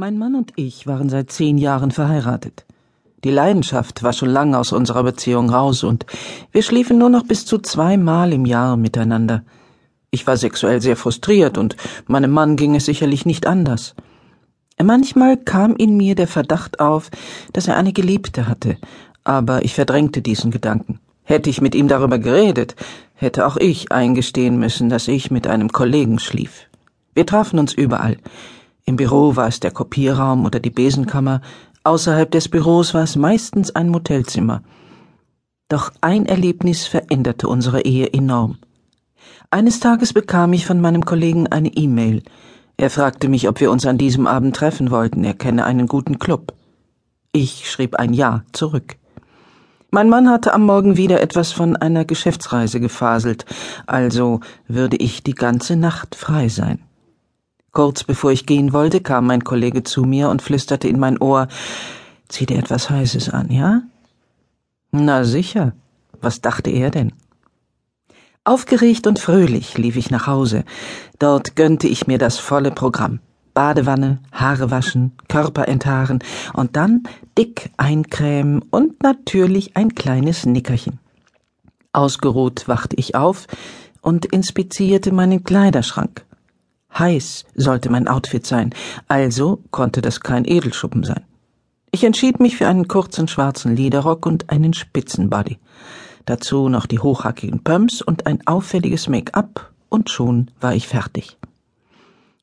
Mein Mann und ich waren seit zehn Jahren verheiratet. Die Leidenschaft war schon lange aus unserer Beziehung raus und wir schliefen nur noch bis zu zweimal im Jahr miteinander. Ich war sexuell sehr frustriert und meinem Mann ging es sicherlich nicht anders. Manchmal kam in mir der Verdacht auf, dass er eine Geliebte hatte, aber ich verdrängte diesen Gedanken. Hätte ich mit ihm darüber geredet, hätte auch ich eingestehen müssen, dass ich mit einem Kollegen schlief. Wir trafen uns überall. Im Büro war es der Kopierraum oder die Besenkammer, außerhalb des Büros war es meistens ein Motelzimmer. Doch ein Erlebnis veränderte unsere Ehe enorm. Eines Tages bekam ich von meinem Kollegen eine E-Mail. Er fragte mich, ob wir uns an diesem Abend treffen wollten, er kenne einen guten Club. Ich schrieb ein Ja zurück. Mein Mann hatte am Morgen wieder etwas von einer Geschäftsreise gefaselt, also würde ich die ganze Nacht frei sein. Kurz bevor ich gehen wollte, kam mein Kollege zu mir und flüsterte in mein Ohr Zieh dir etwas Heißes an, ja? Na sicher. Was dachte er denn? Aufgeregt und fröhlich lief ich nach Hause. Dort gönnte ich mir das volle Programm. Badewanne, Haare waschen, Körper enthaaren und dann dick eincremen und natürlich ein kleines Nickerchen. Ausgeruht wachte ich auf und inspizierte meinen Kleiderschrank. Heiß sollte mein Outfit sein, also konnte das kein Edelschuppen sein. Ich entschied mich für einen kurzen schwarzen Lederrock und einen Spitzenbody. Dazu noch die hochhackigen Pumps und ein auffälliges Make-up, und schon war ich fertig.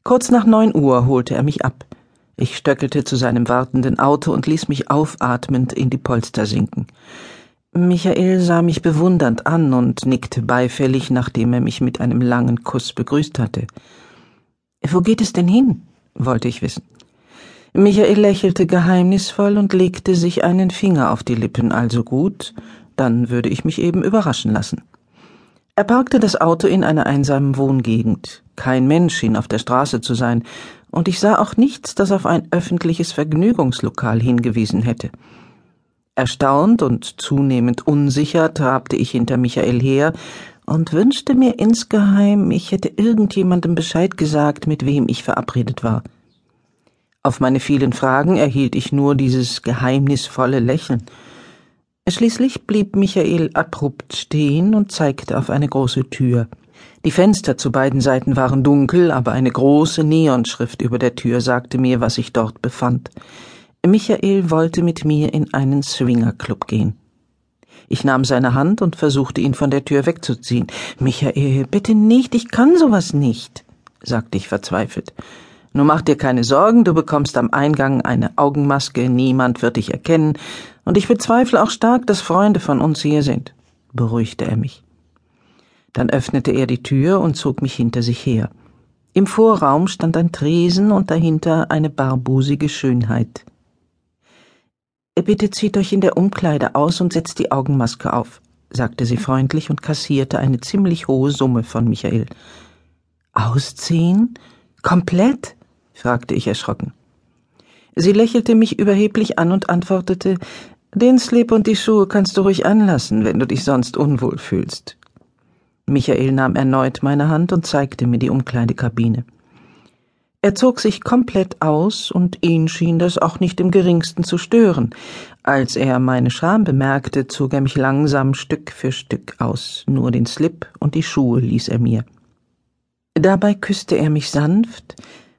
Kurz nach neun Uhr holte er mich ab. Ich stöckelte zu seinem wartenden Auto und ließ mich aufatmend in die Polster sinken. Michael sah mich bewundernd an und nickte beifällig, nachdem er mich mit einem langen Kuss begrüßt hatte. Wo geht es denn hin? wollte ich wissen. Michael lächelte geheimnisvoll und legte sich einen Finger auf die Lippen, also gut, dann würde ich mich eben überraschen lassen. Er parkte das Auto in einer einsamen Wohngegend. Kein Mensch schien auf der Straße zu sein, und ich sah auch nichts, das auf ein öffentliches Vergnügungslokal hingewiesen hätte. Erstaunt und zunehmend unsicher trabte ich hinter Michael her und wünschte mir insgeheim, ich hätte irgendjemandem Bescheid gesagt, mit wem ich verabredet war. Auf meine vielen Fragen erhielt ich nur dieses geheimnisvolle Lächeln. Schließlich blieb Michael abrupt stehen und zeigte auf eine große Tür. Die Fenster zu beiden Seiten waren dunkel, aber eine große Neonschrift über der Tür sagte mir, was sich dort befand. Michael wollte mit mir in einen Swingerclub gehen. Ich nahm seine Hand und versuchte ihn von der Tür wegzuziehen. Michael, bitte nicht, ich kann sowas nicht, sagte ich verzweifelt. Nur mach dir keine Sorgen, du bekommst am Eingang eine Augenmaske, niemand wird dich erkennen, und ich bezweifle auch stark, dass Freunde von uns hier sind, beruhigte er mich. Dann öffnete er die Tür und zog mich hinter sich her. Im Vorraum stand ein Tresen und dahinter eine barbusige Schönheit. Bitte zieht euch in der Umkleide aus und setzt die Augenmaske auf, sagte sie freundlich und kassierte eine ziemlich hohe Summe von Michael. Ausziehen? Komplett? fragte ich erschrocken. Sie lächelte mich überheblich an und antwortete Den Slip und die Schuhe kannst du ruhig anlassen, wenn du dich sonst unwohl fühlst. Michael nahm erneut meine Hand und zeigte mir die Umkleidekabine. Er zog sich komplett aus, und ihn schien das auch nicht im geringsten zu stören. Als er meine Scham bemerkte, zog er mich langsam Stück für Stück aus, nur den Slip und die Schuhe ließ er mir. Dabei küsste er mich sanft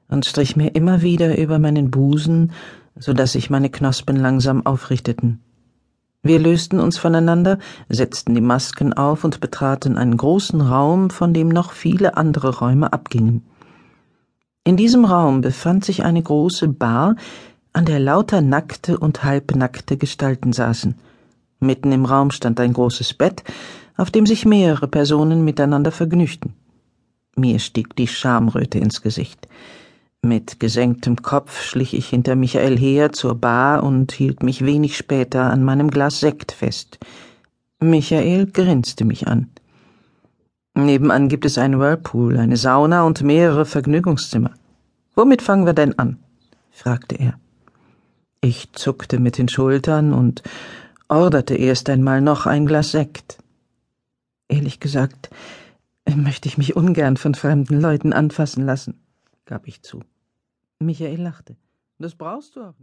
und strich mir immer wieder über meinen Busen, so dass sich meine Knospen langsam aufrichteten. Wir lösten uns voneinander, setzten die Masken auf und betraten einen großen Raum, von dem noch viele andere Räume abgingen. In diesem Raum befand sich eine große Bar, an der lauter nackte und halbnackte Gestalten saßen. Mitten im Raum stand ein großes Bett, auf dem sich mehrere Personen miteinander vergnügten. Mir stieg die Schamröte ins Gesicht. Mit gesenktem Kopf schlich ich hinter Michael her zur Bar und hielt mich wenig später an meinem Glas Sekt fest. Michael grinste mich an. Nebenan gibt es einen Whirlpool, eine Sauna und mehrere Vergnügungszimmer. Womit fangen wir denn an? fragte er. Ich zuckte mit den Schultern und orderte erst einmal noch ein Glas Sekt. Ehrlich gesagt, möchte ich mich ungern von fremden Leuten anfassen lassen, gab ich zu. Michael lachte. Das brauchst du auch